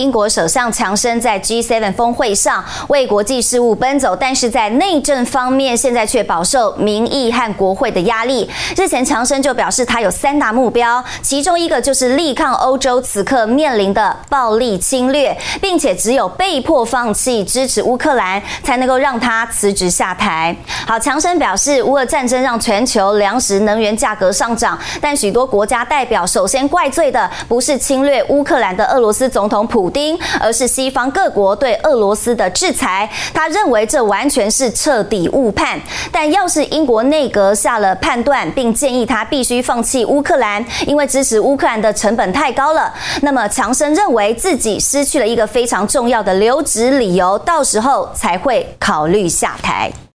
英国首相强生在 G7 峰会上为国际事务奔走，但是在内政方面，现在却饱受民意和国会的压力。日前，强生就表示，他有三大目标，其中一个就是力抗欧洲此刻面临的暴力侵略，并且只有被迫放弃支持乌克兰，才能够让他辞职下台。好，强生表示，乌俄战争让全球粮食、能源价格上涨，但许多国家代表首先怪罪的不是侵略乌克兰的俄罗斯总统普。普丁，而是西方各国对俄罗斯的制裁。他认为这完全是彻底误判。但要是英国内阁下了判断，并建议他必须放弃乌克兰，因为支持乌克兰的成本太高了，那么强生认为自己失去了一个非常重要的留职理由，到时候才会考虑下台。